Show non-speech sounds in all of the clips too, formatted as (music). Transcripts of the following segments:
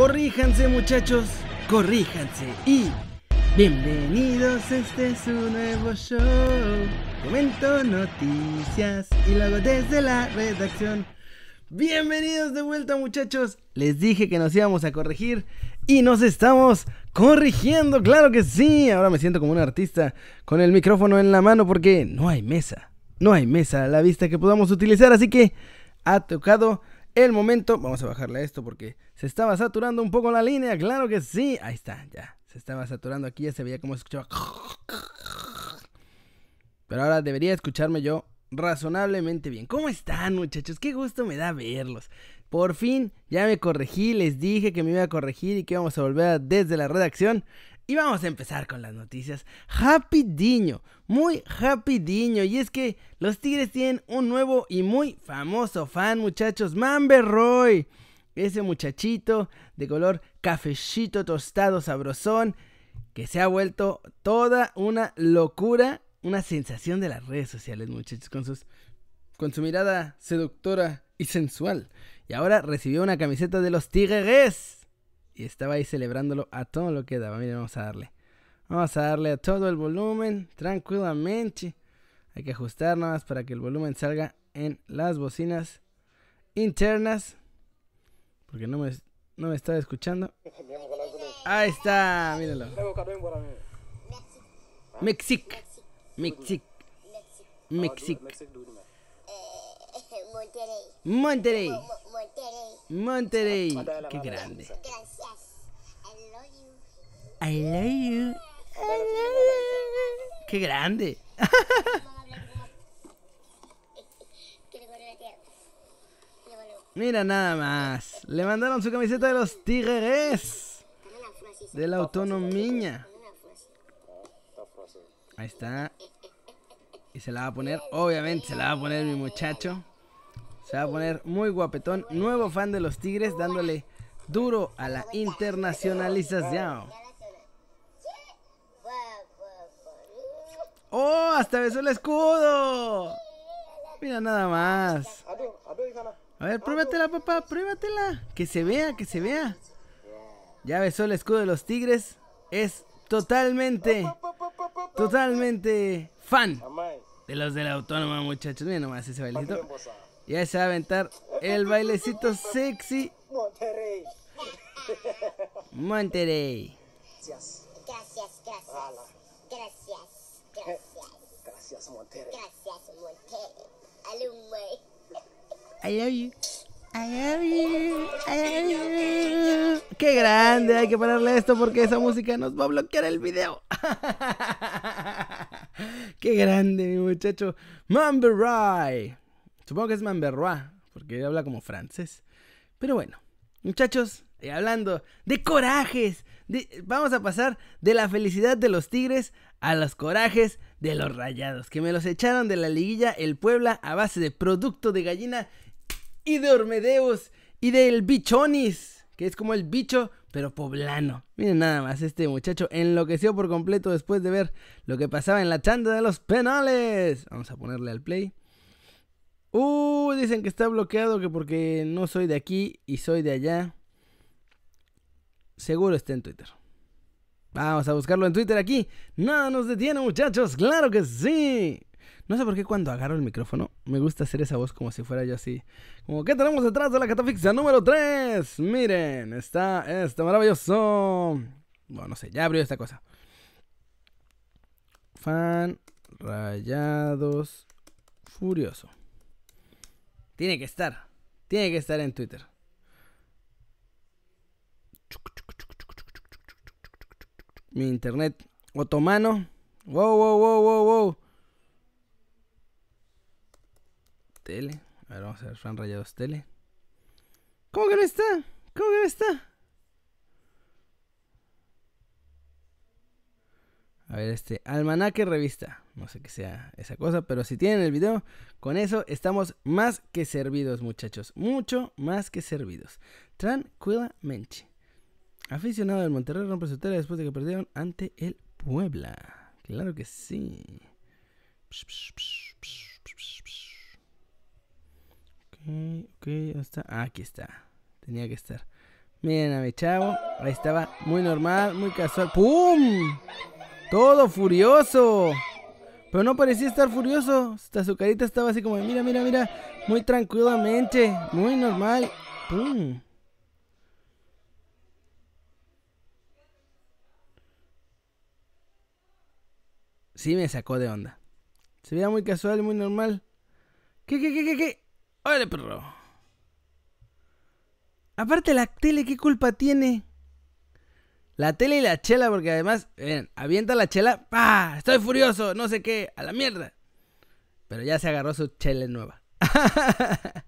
Corríjanse muchachos, corríjanse y bienvenidos, este es un nuevo show. Comento noticias y luego desde la redacción. Bienvenidos de vuelta muchachos. Les dije que nos íbamos a corregir y nos estamos corrigiendo, claro que sí. Ahora me siento como un artista con el micrófono en la mano porque no hay mesa. No hay mesa a la vista que podamos utilizar, así que ha tocado el momento. Vamos a bajarle a esto porque se estaba saturando un poco la línea, claro que sí. Ahí está, ya. Se estaba saturando aquí, ya se veía cómo se escuchaba. Pero ahora debería escucharme yo razonablemente bien. ¿Cómo están muchachos? Qué gusto me da verlos. Por fin ya me corregí, les dije que me iba a corregir y que íbamos a volver desde la redacción. Y vamos a empezar con las noticias. Happy muy happy Y es que los Tigres tienen un nuevo y muy famoso fan, muchachos. Mamber Roy. Ese muchachito de color cafecito tostado sabrosón. Que se ha vuelto toda una locura una sensación de las redes sociales, muchachos, con, con su mirada seductora y sensual. Y ahora recibió una camiseta de los Tigres. Y estaba ahí celebrándolo a todo lo que daba. Miren, vamos a darle. Vamos a darle a todo el volumen, tranquilamente. Hay que ajustar nada más para que el volumen salga en las bocinas internas. Porque no me, no me estaba escuchando. Ahí está, míralo. Mexic. Mexic. Mexic. (laughs) Monterrey. Monterrey. Qué grande. I love you. Qué grande. Mira nada más. Le mandaron su camiseta de los Tigres. De la autonomía. Ahí está. Y se la va a poner, obviamente se la va a poner mi muchacho. Se va a poner muy guapetón. Nuevo fan de los Tigres, dándole duro a la internacionalización. Hasta besó el escudo. Mira nada más. A ver, pruébatela, papá, pruébatela. Que se vea, que se vea. Ya besó el escudo de los Tigres. Es totalmente totalmente fan de los de la autónoma, muchachos. Miren nomás ese bailecito. Ya se va a aventar el bailecito sexy. Monterrey. Monterrey. Gracias. Gracias. Gracias. Gracias, Monterrey. Gracias, Monterrey. I love you. I love you, I love you. Qué grande, hay que ponerle esto porque esa música nos va a bloquear el video. (laughs) Qué grande, mi muchacho. Mamberoy. Supongo que es Mamberoy, porque habla como francés. Pero bueno, muchachos, eh, hablando de corajes, vamos a pasar de la felicidad de los Tigres a los corajes de los Rayados, que me los echaron de la liguilla el Puebla a base de producto de gallina y de Ormedeus y del Bichonis, que es como el bicho, pero poblano. Miren nada más, este muchacho enloqueció por completo después de ver lo que pasaba en la chanda de los penales. Vamos a ponerle al play. Uh, dicen que está bloqueado que porque no soy de aquí y soy de allá. Seguro está en Twitter. Vamos a buscarlo en Twitter aquí. Nada nos detiene, muchachos. Claro que sí. No sé por qué cuando agarro el micrófono me gusta hacer esa voz como si fuera yo así. Como, ¿qué tenemos detrás de la catafixia número 3? Miren, está este maravilloso. Bueno, no sé, ya abrió esta cosa. Fan Rayados Furioso. Tiene que estar. Tiene que estar en Twitter. Mi internet otomano. Wow, wow, wow, wow, wow. Tele. A ver, vamos a ver, Fran Rayados Tele. ¿Cómo que no está? ¿Cómo que no está? A ver, este, almanaque revista. No sé qué sea esa cosa, pero si tienen el video, con eso estamos más que servidos, muchachos. Mucho más que servidos. Tranquilamente. Aficionado del Monterrey rompe su tele después de que perdieron ante el Puebla. Claro que sí. Ok, ok, está? Ah, aquí está. Tenía que estar. Miren a mi chavo. Ahí estaba. Muy normal, muy casual. ¡Pum! Todo furioso. Pero no parecía estar furioso. Hasta su carita estaba así como, mira, mira, mira. Muy tranquilamente. Muy normal. ¡Pum! Sí me sacó de onda. Se veía muy casual muy normal. ¿Qué, qué, qué, qué, qué? ¡Órale, perro! Aparte la tele, ¿qué culpa tiene? La tele y la chela, porque además, ven, avienta la chela, ¡pah! Estoy furioso, no sé qué, a la mierda. Pero ya se agarró su chela nueva. (laughs)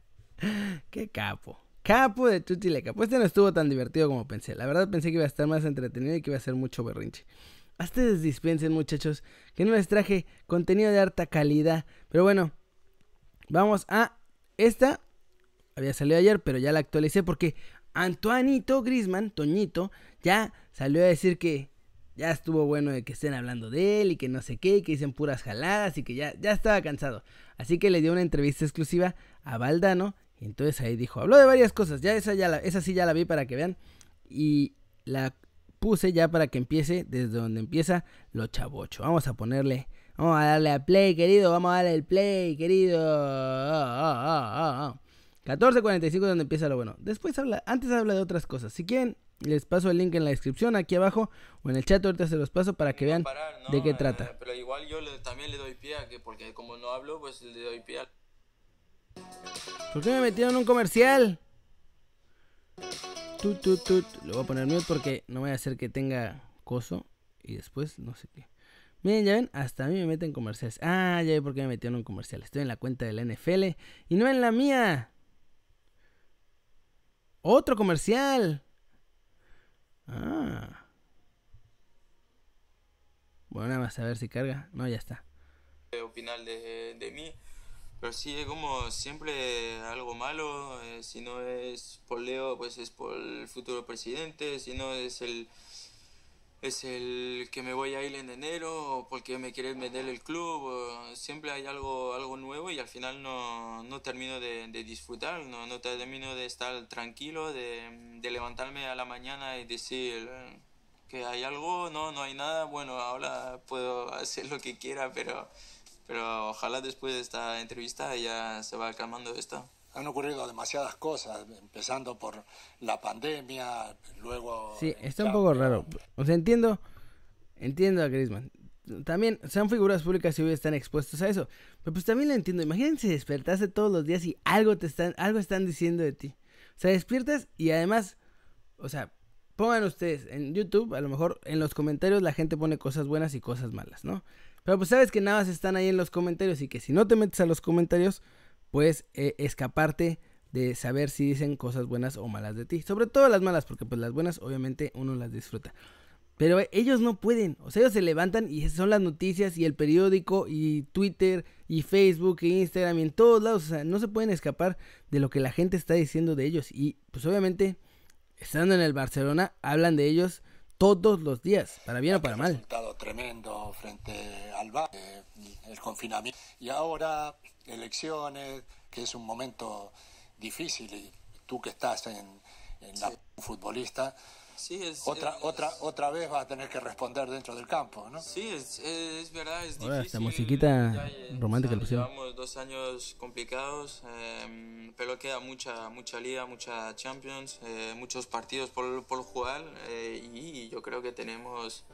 qué capo. Capo de Chuchi Capo. Este no estuvo tan divertido como pensé. La verdad pensé que iba a estar más entretenido y que iba a ser mucho berrinche. A ustedes dispensen, muchachos, que no les traje contenido de harta calidad. Pero bueno, vamos a esta. Había salido ayer, pero ya la actualicé porque Antoanito Grisman, Toñito, ya salió a decir que ya estuvo bueno de que estén hablando de él y que no sé qué, que dicen puras jaladas y que ya, ya estaba cansado. Así que le dio una entrevista exclusiva a Valdano y entonces ahí dijo, habló de varias cosas, ya esa, ya la, esa sí ya la vi para que vean y la puse ya para que empiece desde donde empieza lo chavocho. Vamos a ponerle, vamos a darle a play, querido, vamos a darle el play, querido. 14.45 donde empieza lo bueno. Después habla, antes habla de otras cosas. Si quieren, les paso el link en la descripción aquí abajo o en el chat. Ahorita se los paso para que vean de qué trata. Eh, pero igual yo también le doy pie a que, porque como no hablo, pues le doy pie a... ¿Por qué me metieron un comercial? Tut, tut, tut. Le voy a poner mute porque no voy a hacer que tenga coso. Y después no sé qué. Miren, ya ven, hasta a mí me meten comerciales. Ah, ya ve por qué me metieron un comercial. Estoy en la cuenta de la NFL y no en la mía. Otro comercial. Ah. Bueno, nada más a ver si carga. No, ya está. Opinar de, de mí. Pero sí, es como siempre algo malo. Eh, si no es por Leo, pues es por el futuro presidente. Si no es el es el que me voy a ir en enero o porque me quieren vender el club. siempre hay algo, algo nuevo y al final no, no termino de, de, disfrutar, no, no termino de estar tranquilo, de, de, levantarme a la mañana y decir que hay algo, no, no hay nada. Bueno, ahora puedo (laughs) hacer lo que quiera, pero, pero ojalá después de esta entrevista ya se va calmando esto han ocurrido demasiadas cosas, empezando por la pandemia, luego... Sí, está un poco raro. O sea, entiendo, entiendo a Griezmann. También sean figuras públicas y hoy están expuestos a eso. Pero pues también lo entiendo. Imagínense despertarse todos los días y algo te están, algo están diciendo de ti. O sea, despiertas y además, o sea, pongan ustedes en YouTube, a lo mejor en los comentarios la gente pone cosas buenas y cosas malas, ¿no? Pero pues sabes que nada más están ahí en los comentarios y que si no te metes a los comentarios, puedes eh, escaparte de saber si dicen cosas buenas o malas de ti. Sobre todo las malas, porque pues las buenas obviamente uno las disfruta. Pero ellos no pueden, o sea, ellos se levantan y son las noticias y el periódico y Twitter y Facebook e Instagram y en todos lados, o sea, no se pueden escapar de lo que la gente está diciendo de ellos. Y pues obviamente, estando en el Barcelona, hablan de ellos todos los días, para bien o para mal. Tremendo frente al eh, el confinamiento. Y ahora elecciones, que es un momento difícil y tú que estás en, la futbolista, otra, otra, otra vez vas a tener que responder dentro del campo, ¿no? Sí, es, es verdad, es difícil. esta musiquita romántica Llevamos dos años complicados, em, pero queda mucha, mucha liga, mucha Champions, eh, muchos partidos por, por jugar eh, y yo creo que tenemos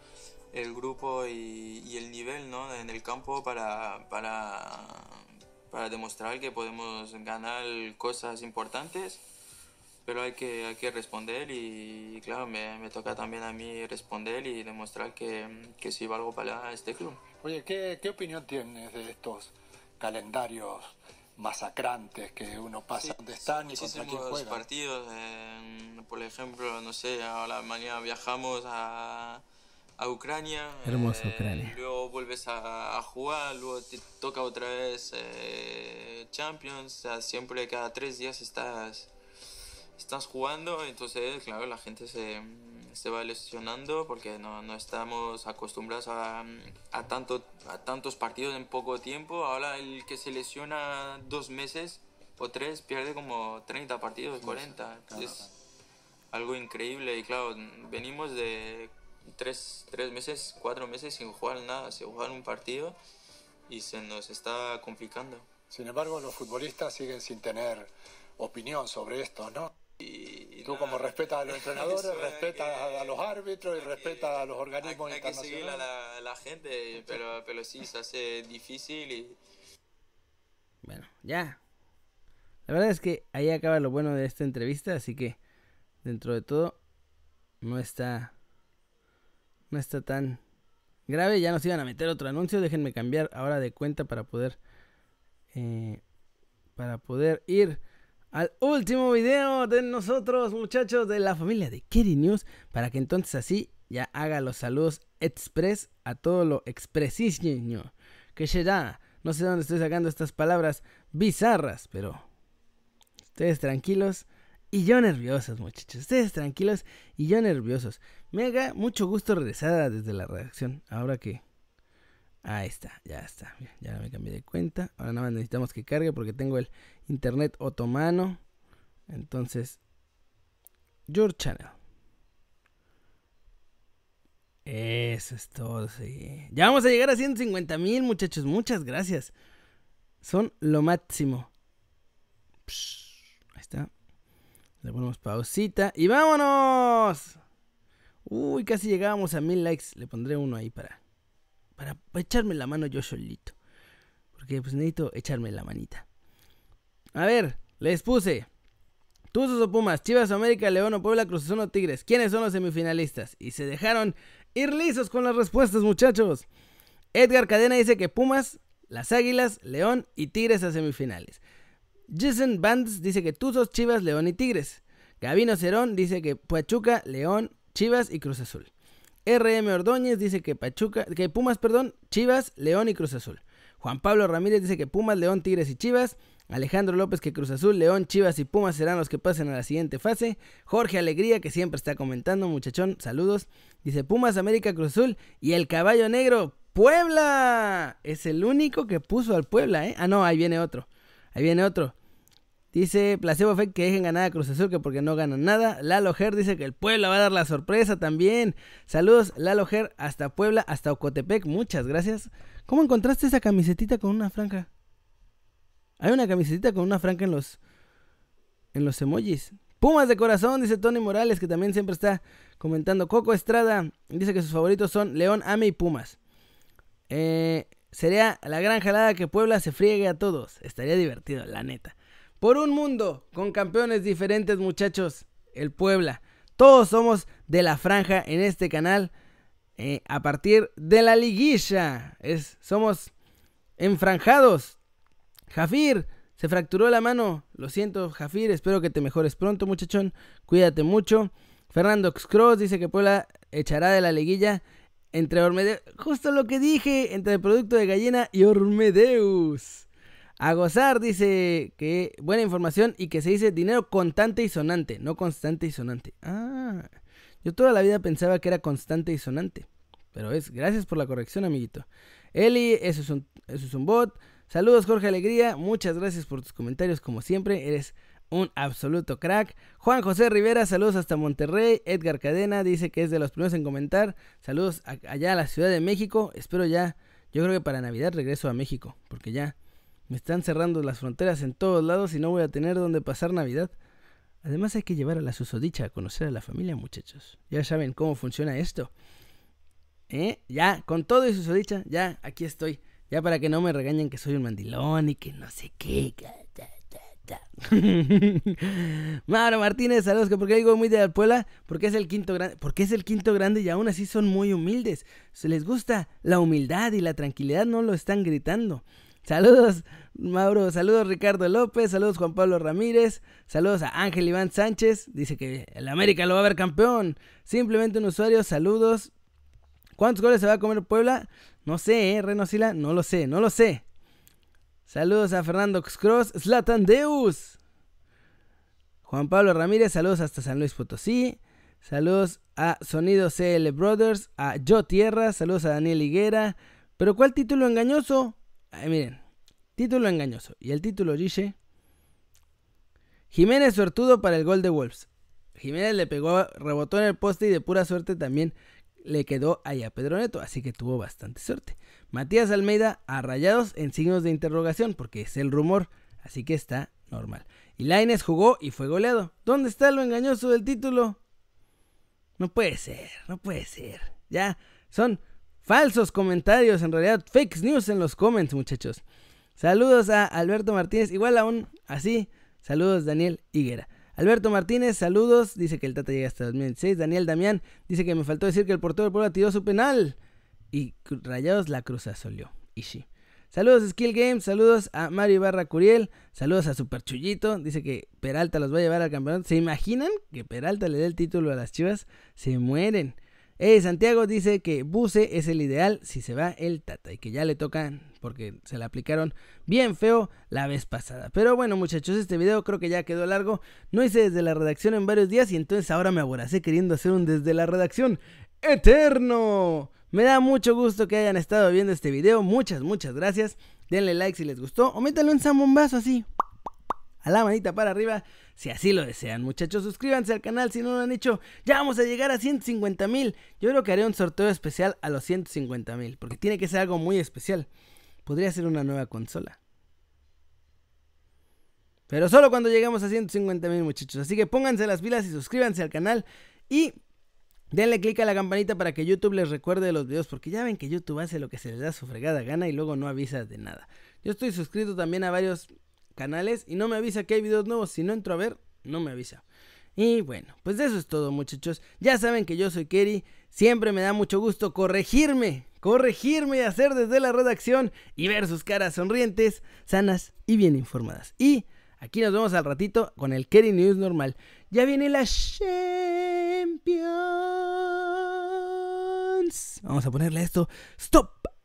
el grupo y, y, el nivel ¿no? en el campo para, para, para demostrar que podemos ganar cosas importantes, pero hay que, hay que responder y, claro, me, me, toca también a mí responder y demostrar que, que sí valgo para este club. Oye, ¿qué, qué opinión tienes de estos calendarios masacrantes que uno pasa donde están y contra quién juega? partidos, por ejemplo, no sé, ahora mañana viajamos a a Ucrania. Hermosa eh, Ucrania. Luego vuelves a, jugar, luego te toca otra vez eh, Champions. O sea, siempre cada tres días estás, estás jugando. Entonces, claro, la gente se, se va lesionando porque no, no estamos acostumbrados a, a, tanto, a tantos partidos en poco tiempo. Ahora el que se lesiona dos meses o tres pierde como 30 partidos, 40. Entonces, algo increíble y claro, venimos de tres, tres meses, cuatro meses sin jugar nada, sin jugar un partido y se nos está complicando. Sin embargo, los futbolistas siguen sin tener opinión sobre esto, ¿no? Y, tú como respetas a los (laughs) entrenadores, respetas a los árbitros y respetas a los organismos hay, internacionales. Hay que seguir a la, gente, pero, pero sí se hace difícil y... Bueno, ya. La verdad es que ahí acaba lo bueno de esta entrevista, así que dentro de todo no está no está tan grave. Ya nos iban a meter otro anuncio. Déjenme cambiar ahora de cuenta para poder eh, para poder ir al último video de nosotros, muchachos de la familia de Keri News, para que entonces así ya haga los saludos express a todo lo expresísimo que será. No sé dónde estoy sacando estas palabras bizarras, pero ustedes tranquilos y yo nerviosos, muchachos. Ustedes tranquilos y yo nerviosos. Me haga mucho gusto regresar desde la redacción. Ahora que Ahí está, ya está. Ya me cambié de cuenta. Ahora nada más necesitamos que cargue porque tengo el internet otomano. Entonces, Your Channel. Eso es todo, sí. Ya vamos a llegar a 150 mil, muchachos. Muchas gracias. Son lo máximo. ahí está. Le ponemos pausita y vámonos. Uy, casi llegábamos a mil likes. Le pondré uno ahí para para, echarme la mano yo solito. Porque pues necesito echarme la manita. A ver, les puse. Tuzos o Pumas, Chivas, América, León o Puebla, Cruz o Tigres. ¿Quiénes son los semifinalistas? Y se dejaron ir lisos con las respuestas, muchachos. Edgar Cadena dice que Pumas, las Águilas, León y Tigres a semifinales. Jason Bands dice que Tuzos, Chivas, León y Tigres. Gabino Cerón dice que Pachuca, León, Chivas y Cruz Azul. RM Ordóñez dice que Pachuca, que Pumas, perdón, Chivas, León y Cruz Azul. Juan Pablo Ramírez dice que Pumas, León, Tigres y Chivas. Alejandro López que Cruz Azul, León, Chivas y Pumas serán los que pasen a la siguiente fase. Jorge Alegría que siempre está comentando, muchachón, saludos. Dice Pumas, América, Cruz Azul y el caballo negro, Puebla. Es el único que puso al Puebla, ¿eh? Ah, no, ahí viene otro. Ahí viene otro. Dice Placebo Effect que dejen ganar a Cruz Azul que porque no ganan nada. Lalo Ger dice que el Puebla va a dar la sorpresa también. Saludos Lalo Ger hasta Puebla, hasta Ocotepec. Muchas gracias. ¿Cómo encontraste esa camisetita con una franja? Hay una camisetita con una franja en los en los emojis. Pumas de corazón, dice Tony Morales, que también siempre está comentando. Coco Estrada dice que sus favoritos son León, Ame y Pumas. Eh, sería la gran jalada que Puebla se friegue a todos. Estaría divertido, la neta. Por un mundo con campeones diferentes, muchachos. El Puebla. Todos somos de la franja en este canal. Eh, a partir de la liguilla. Somos enfranjados. Jafir, se fracturó la mano. Lo siento, Jafir. Espero que te mejores pronto, muchachón. Cuídate mucho. Fernando Cross dice que Puebla echará de la liguilla entre Ormedeus. Justo lo que dije. Entre el producto de gallina y Ormedeus. A gozar dice que buena información y que se dice dinero contante y sonante, no constante y sonante. Ah, yo toda la vida pensaba que era constante y sonante. Pero es, gracias por la corrección, amiguito. Eli, eso es un, eso es un bot. Saludos, Jorge Alegría. Muchas gracias por tus comentarios, como siempre. Eres un absoluto crack. Juan José Rivera, saludos hasta Monterrey. Edgar Cadena dice que es de los primeros en comentar. Saludos allá a la Ciudad de México. Espero ya, yo creo que para Navidad regreso a México, porque ya me están cerrando las fronteras en todos lados y no voy a tener donde pasar Navidad. Además hay que llevar a la susodicha a conocer a la familia, muchachos. Ya saben cómo funciona esto. ¿Eh? Ya, con todo y susodicha, ya, aquí estoy. Ya para que no me regañen que soy un mandilón y que no sé qué. (laughs) Mauro Martínez, saludos. Que porque digo muy de la Puebla, porque es el quinto grande, porque es el quinto grande y aún así son muy humildes. Se les gusta la humildad y la tranquilidad, no lo están gritando. Saludos, Mauro. Saludos, Ricardo López. Saludos, Juan Pablo Ramírez. Saludos a Ángel Iván Sánchez. Dice que el América lo va a ver campeón. Simplemente un usuario. Saludos. ¿Cuántos goles se va a comer Puebla? No sé, ¿eh? Renosila. No lo sé, no lo sé. Saludos a Fernando Cross. Slatan Deus. Juan Pablo Ramírez. Saludos hasta San Luis Potosí. Saludos a Sonido CL Brothers. A Yo Tierra. Saludos a Daniel Higuera. Pero ¿cuál título engañoso? Miren, título engañoso. Y el título dice: Jiménez suertudo para el gol de Wolves. Jiménez le pegó, rebotó en el poste y de pura suerte también le quedó ahí a Pedro Neto, así que tuvo bastante suerte. Matías Almeida a rayados en signos de interrogación, porque es el rumor, así que está normal. Y Laines jugó y fue goleado. ¿Dónde está lo engañoso del título? No puede ser, no puede ser. Ya, son falsos comentarios, en realidad fake news en los comments, muchachos. Saludos a Alberto Martínez, igual aún así. Saludos Daniel Higuera. Alberto Martínez, saludos. Dice que el Tata llega hasta 2006. Daniel Damián dice que me faltó decir que el portero del Puebla tiró su penal. Y Rayados la cruz azolió. Y sí. Saludos Skill Games, saludos a Mario Barra Curiel, saludos a Super Chullito, dice que Peralta los va a llevar al campeonato. ¿Se imaginan que Peralta le dé el título a las chivas? Se mueren. Eh, Santiago dice que Buse es el ideal si se va el Tata y que ya le tocan porque se le aplicaron bien feo la vez pasada. Pero bueno muchachos, este video creo que ya quedó largo. No hice desde la redacción en varios días y entonces ahora me aboracé queriendo hacer un desde la redacción eterno. Me da mucho gusto que hayan estado viendo este video. Muchas, muchas gracias. Denle like si les gustó o métanle un zambombazo así a la manita para arriba si así lo desean. Muchachos, suscríbanse al canal si no lo han hecho. Ya vamos a llegar a 150 mil. Yo creo que haré un sorteo especial a los 150 mil, porque tiene que ser algo muy especial. Podría ser una nueva consola. Pero solo cuando lleguemos a 150 mil muchachos. Así que pónganse las pilas y suscríbanse al canal. Y denle click a la campanita para que YouTube les recuerde los videos. Porque ya ven que YouTube hace lo que se les da su fregada gana y luego no avisa de nada. Yo estoy suscrito también a varios canales y no me avisa que hay videos nuevos. Si no entro a ver, no me avisa. Y bueno, pues eso es todo muchachos. Ya saben que yo soy Kerry. Siempre me da mucho gusto corregirme, corregirme y hacer desde la redacción y ver sus caras sonrientes, sanas y bien informadas. Y aquí nos vemos al ratito con el Kerry News normal. Ya viene la Champions. Vamos a ponerle esto. Stop.